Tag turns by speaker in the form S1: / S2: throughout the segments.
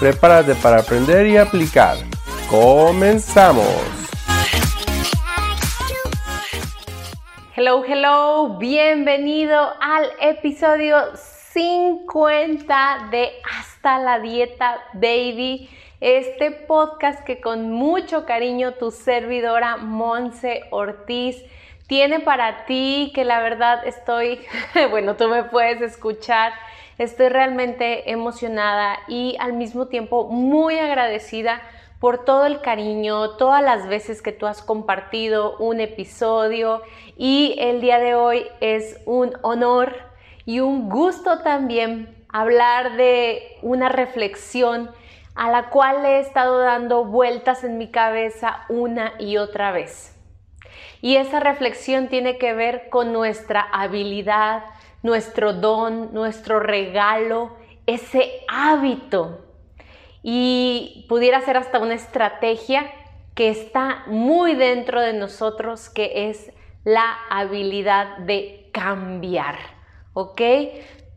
S1: Prepárate para aprender y aplicar. ¡Comenzamos!
S2: Hello, hello, bienvenido al episodio 50 de Hasta la Dieta Baby, este podcast que con mucho cariño tu servidora Monse Ortiz tiene para ti, que la verdad estoy, bueno, tú me puedes escuchar, estoy realmente emocionada y al mismo tiempo muy agradecida por todo el cariño, todas las veces que tú has compartido un episodio y el día de hoy es un honor y un gusto también hablar de una reflexión a la cual he estado dando vueltas en mi cabeza una y otra vez. Y esa reflexión tiene que ver con nuestra habilidad, nuestro don, nuestro regalo, ese hábito. Y pudiera ser hasta una estrategia que está muy dentro de nosotros, que es la habilidad de cambiar. ¿Ok?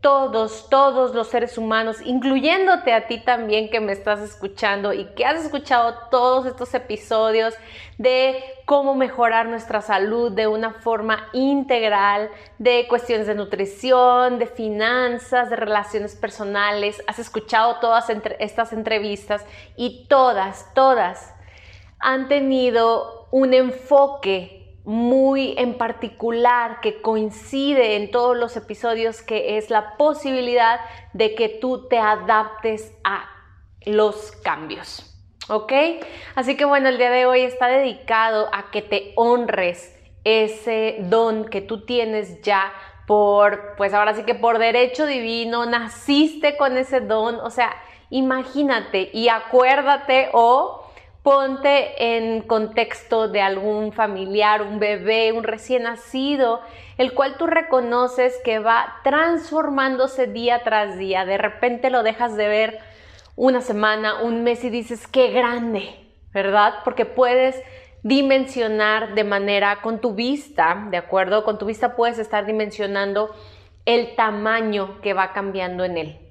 S2: Todos, todos los seres humanos, incluyéndote a ti también que me estás escuchando y que has escuchado todos estos episodios de cómo mejorar nuestra salud de una forma integral, de cuestiones de nutrición, de finanzas, de relaciones personales. Has escuchado todas estas entrevistas y todas, todas han tenido un enfoque muy en particular que coincide en todos los episodios, que es la posibilidad de que tú te adaptes a los cambios. ¿Ok? Así que bueno, el día de hoy está dedicado a que te honres ese don que tú tienes ya por, pues ahora sí que por derecho divino, naciste con ese don, o sea, imagínate y acuérdate o Ponte en contexto de algún familiar, un bebé, un recién nacido, el cual tú reconoces que va transformándose día tras día. De repente lo dejas de ver una semana, un mes y dices, qué grande, ¿verdad? Porque puedes dimensionar de manera con tu vista, ¿de acuerdo? Con tu vista puedes estar dimensionando el tamaño que va cambiando en él.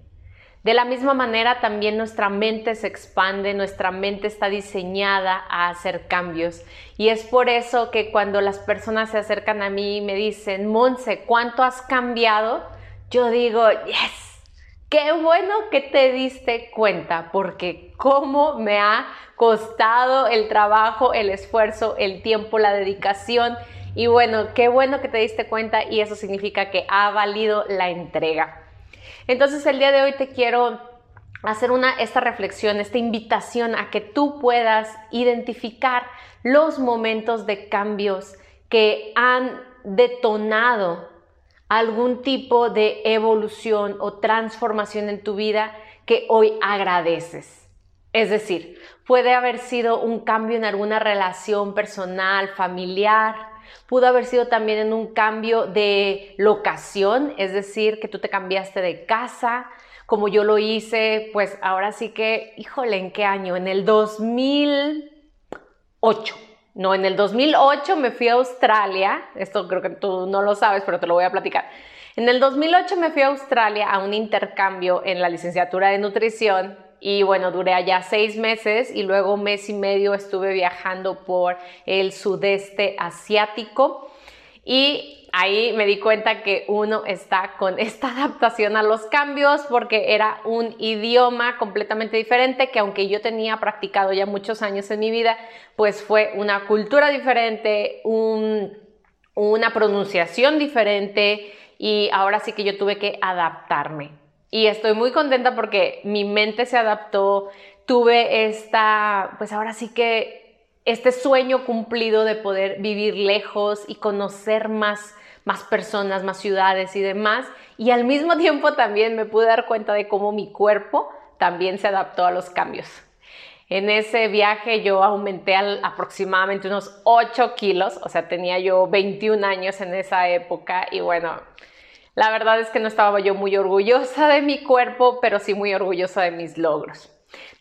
S2: De la misma manera, también nuestra mente se expande, nuestra mente está diseñada a hacer cambios. Y es por eso que cuando las personas se acercan a mí y me dicen, Monse, ¿cuánto has cambiado? Yo digo, yes, qué bueno que te diste cuenta, porque cómo me ha costado el trabajo, el esfuerzo, el tiempo, la dedicación. Y bueno, qué bueno que te diste cuenta y eso significa que ha valido la entrega. Entonces el día de hoy te quiero hacer una, esta reflexión, esta invitación a que tú puedas identificar los momentos de cambios que han detonado algún tipo de evolución o transformación en tu vida que hoy agradeces. Es decir, puede haber sido un cambio en alguna relación personal, familiar, Pudo haber sido también en un cambio de locación, es decir, que tú te cambiaste de casa, como yo lo hice, pues ahora sí que, híjole, ¿en qué año? En el 2008. No, en el 2008 me fui a Australia, esto creo que tú no lo sabes, pero te lo voy a platicar. En el 2008 me fui a Australia a un intercambio en la licenciatura de nutrición y bueno, duré allá seis meses y luego un mes y medio estuve viajando por el sudeste asiático y ahí me di cuenta que uno está con esta adaptación a los cambios porque era un idioma completamente diferente que aunque yo tenía practicado ya muchos años en mi vida, pues fue una cultura diferente, una pronunciación diferente y ahora sí que yo tuve que adaptarme. Y estoy muy contenta porque mi mente se adaptó, tuve esta, pues ahora sí que este sueño cumplido de poder vivir lejos y conocer más, más personas, más ciudades y demás. Y al mismo tiempo también me pude dar cuenta de cómo mi cuerpo también se adaptó a los cambios. En ese viaje yo aumenté aproximadamente unos 8 kilos, o sea, tenía yo 21 años en esa época y bueno, la verdad es que no estaba yo muy orgullosa de mi cuerpo, pero sí muy orgullosa de mis logros.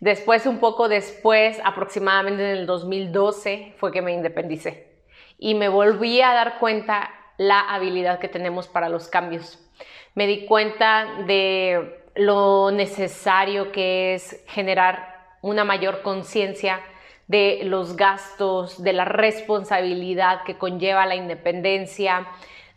S2: Después, un poco después, aproximadamente en el 2012, fue que me independicé y me volví a dar cuenta la habilidad que tenemos para los cambios. Me di cuenta de lo necesario que es generar una mayor conciencia de los gastos, de la responsabilidad que conlleva la independencia,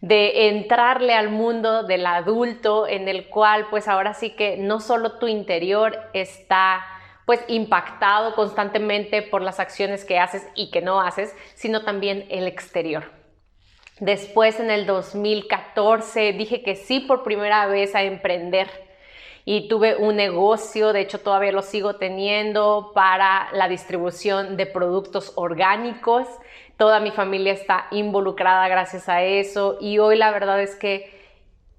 S2: de entrarle al mundo del adulto en el cual pues ahora sí que no solo tu interior está pues impactado constantemente por las acciones que haces y que no haces, sino también el exterior. Después en el 2014 dije que sí por primera vez a emprender y tuve un negocio, de hecho todavía lo sigo teniendo para la distribución de productos orgánicos Toda mi familia está involucrada gracias a eso y hoy la verdad es que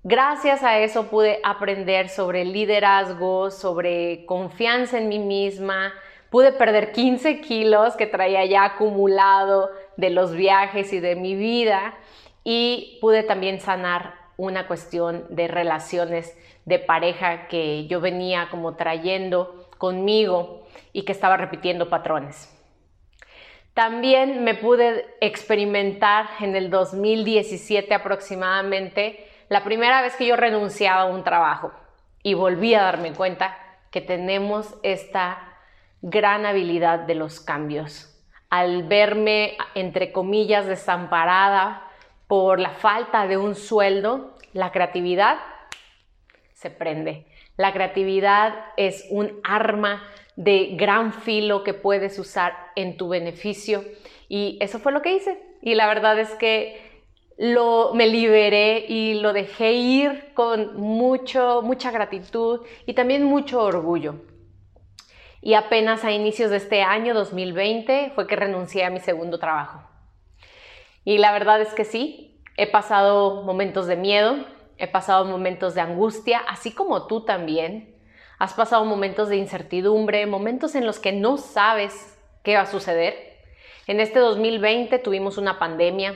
S2: gracias a eso pude aprender sobre liderazgo, sobre confianza en mí misma. Pude perder 15 kilos que traía ya acumulado de los viajes y de mi vida y pude también sanar una cuestión de relaciones de pareja que yo venía como trayendo conmigo y que estaba repitiendo patrones. También me pude experimentar en el 2017 aproximadamente, la primera vez que yo renunciaba a un trabajo y volví a darme cuenta que tenemos esta gran habilidad de los cambios. Al verme, entre comillas, desamparada por la falta de un sueldo, la creatividad se prende. La creatividad es un arma de gran filo que puedes usar en tu beneficio. Y eso fue lo que hice. Y la verdad es que lo, me liberé y lo dejé ir con mucho, mucha gratitud y también mucho orgullo. Y apenas a inicios de este año 2020 fue que renuncié a mi segundo trabajo. Y la verdad es que sí, he pasado momentos de miedo, he pasado momentos de angustia, así como tú también. Has pasado momentos de incertidumbre, momentos en los que no sabes qué va a suceder. En este 2020 tuvimos una pandemia,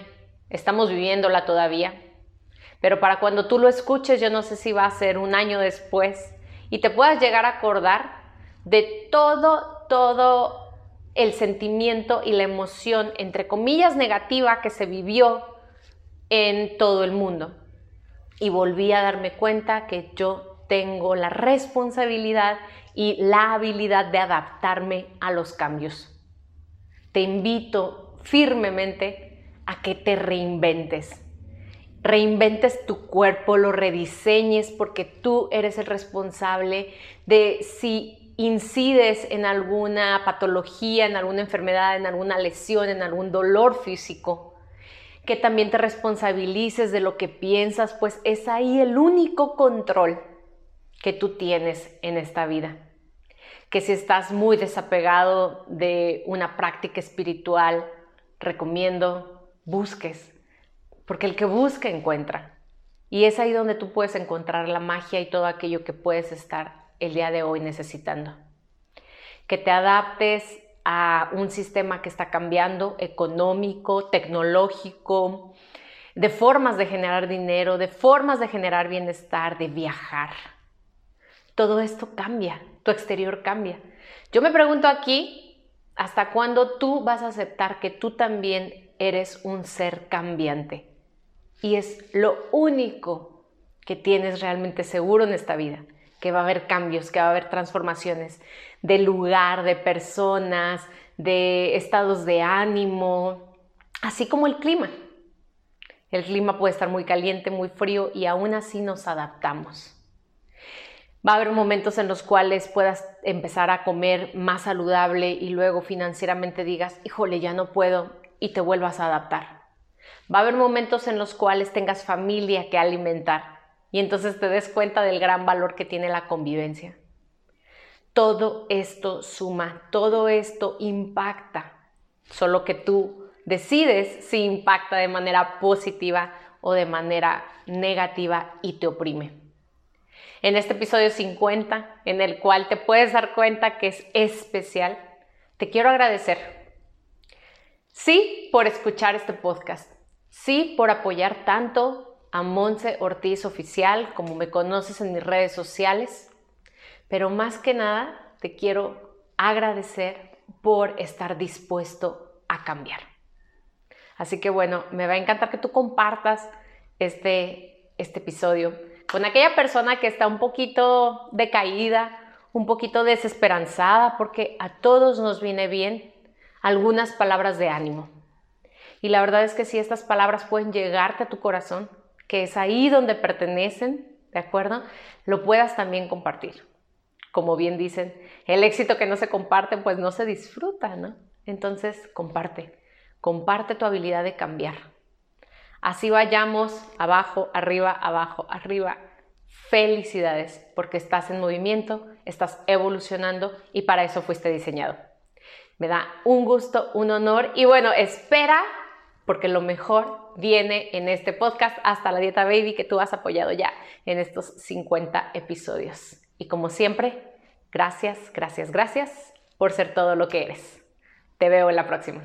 S2: estamos viviéndola todavía, pero para cuando tú lo escuches yo no sé si va a ser un año después y te puedas llegar a acordar de todo, todo el sentimiento y la emoción, entre comillas, negativa que se vivió en todo el mundo. Y volví a darme cuenta que yo tengo la responsabilidad y la habilidad de adaptarme a los cambios. Te invito firmemente a que te reinventes. Reinventes tu cuerpo, lo rediseñes porque tú eres el responsable de si incides en alguna patología, en alguna enfermedad, en alguna lesión, en algún dolor físico que también te responsabilices de lo que piensas, pues es ahí el único control que tú tienes en esta vida. Que si estás muy desapegado de una práctica espiritual, recomiendo busques, porque el que busca encuentra. Y es ahí donde tú puedes encontrar la magia y todo aquello que puedes estar el día de hoy necesitando. Que te adaptes a un sistema que está cambiando, económico, tecnológico, de formas de generar dinero, de formas de generar bienestar, de viajar todo esto cambia, tu exterior cambia. Yo me pregunto aquí, ¿hasta cuándo tú vas a aceptar que tú también eres un ser cambiante? Y es lo único que tienes realmente seguro en esta vida, que va a haber cambios, que va a haber transformaciones de lugar, de personas, de estados de ánimo, así como el clima. El clima puede estar muy caliente, muy frío y aún así nos adaptamos. Va a haber momentos en los cuales puedas empezar a comer más saludable y luego financieramente digas, híjole, ya no puedo y te vuelvas a adaptar. Va a haber momentos en los cuales tengas familia que alimentar y entonces te des cuenta del gran valor que tiene la convivencia. Todo esto suma, todo esto impacta, solo que tú decides si impacta de manera positiva o de manera negativa y te oprime en este episodio 50, en el cual te puedes dar cuenta que es especial, te quiero agradecer. Sí, por escuchar este podcast. Sí, por apoyar tanto a Monse Ortiz Oficial, como me conoces en mis redes sociales. Pero más que nada, te quiero agradecer por estar dispuesto a cambiar. Así que bueno, me va a encantar que tú compartas este, este episodio con aquella persona que está un poquito decaída, un poquito desesperanzada, porque a todos nos viene bien algunas palabras de ánimo. Y la verdad es que si estas palabras pueden llegarte a tu corazón, que es ahí donde pertenecen, ¿de acuerdo? Lo puedas también compartir. Como bien dicen, el éxito que no se comparte, pues no se disfruta, ¿no? Entonces, comparte, comparte tu habilidad de cambiar. Así vayamos abajo, arriba, abajo, arriba. Felicidades, porque estás en movimiento, estás evolucionando y para eso fuiste diseñado. Me da un gusto, un honor y bueno, espera porque lo mejor viene en este podcast hasta la dieta baby que tú has apoyado ya en estos 50 episodios. Y como siempre, gracias, gracias, gracias por ser todo lo que eres. Te veo en la próxima.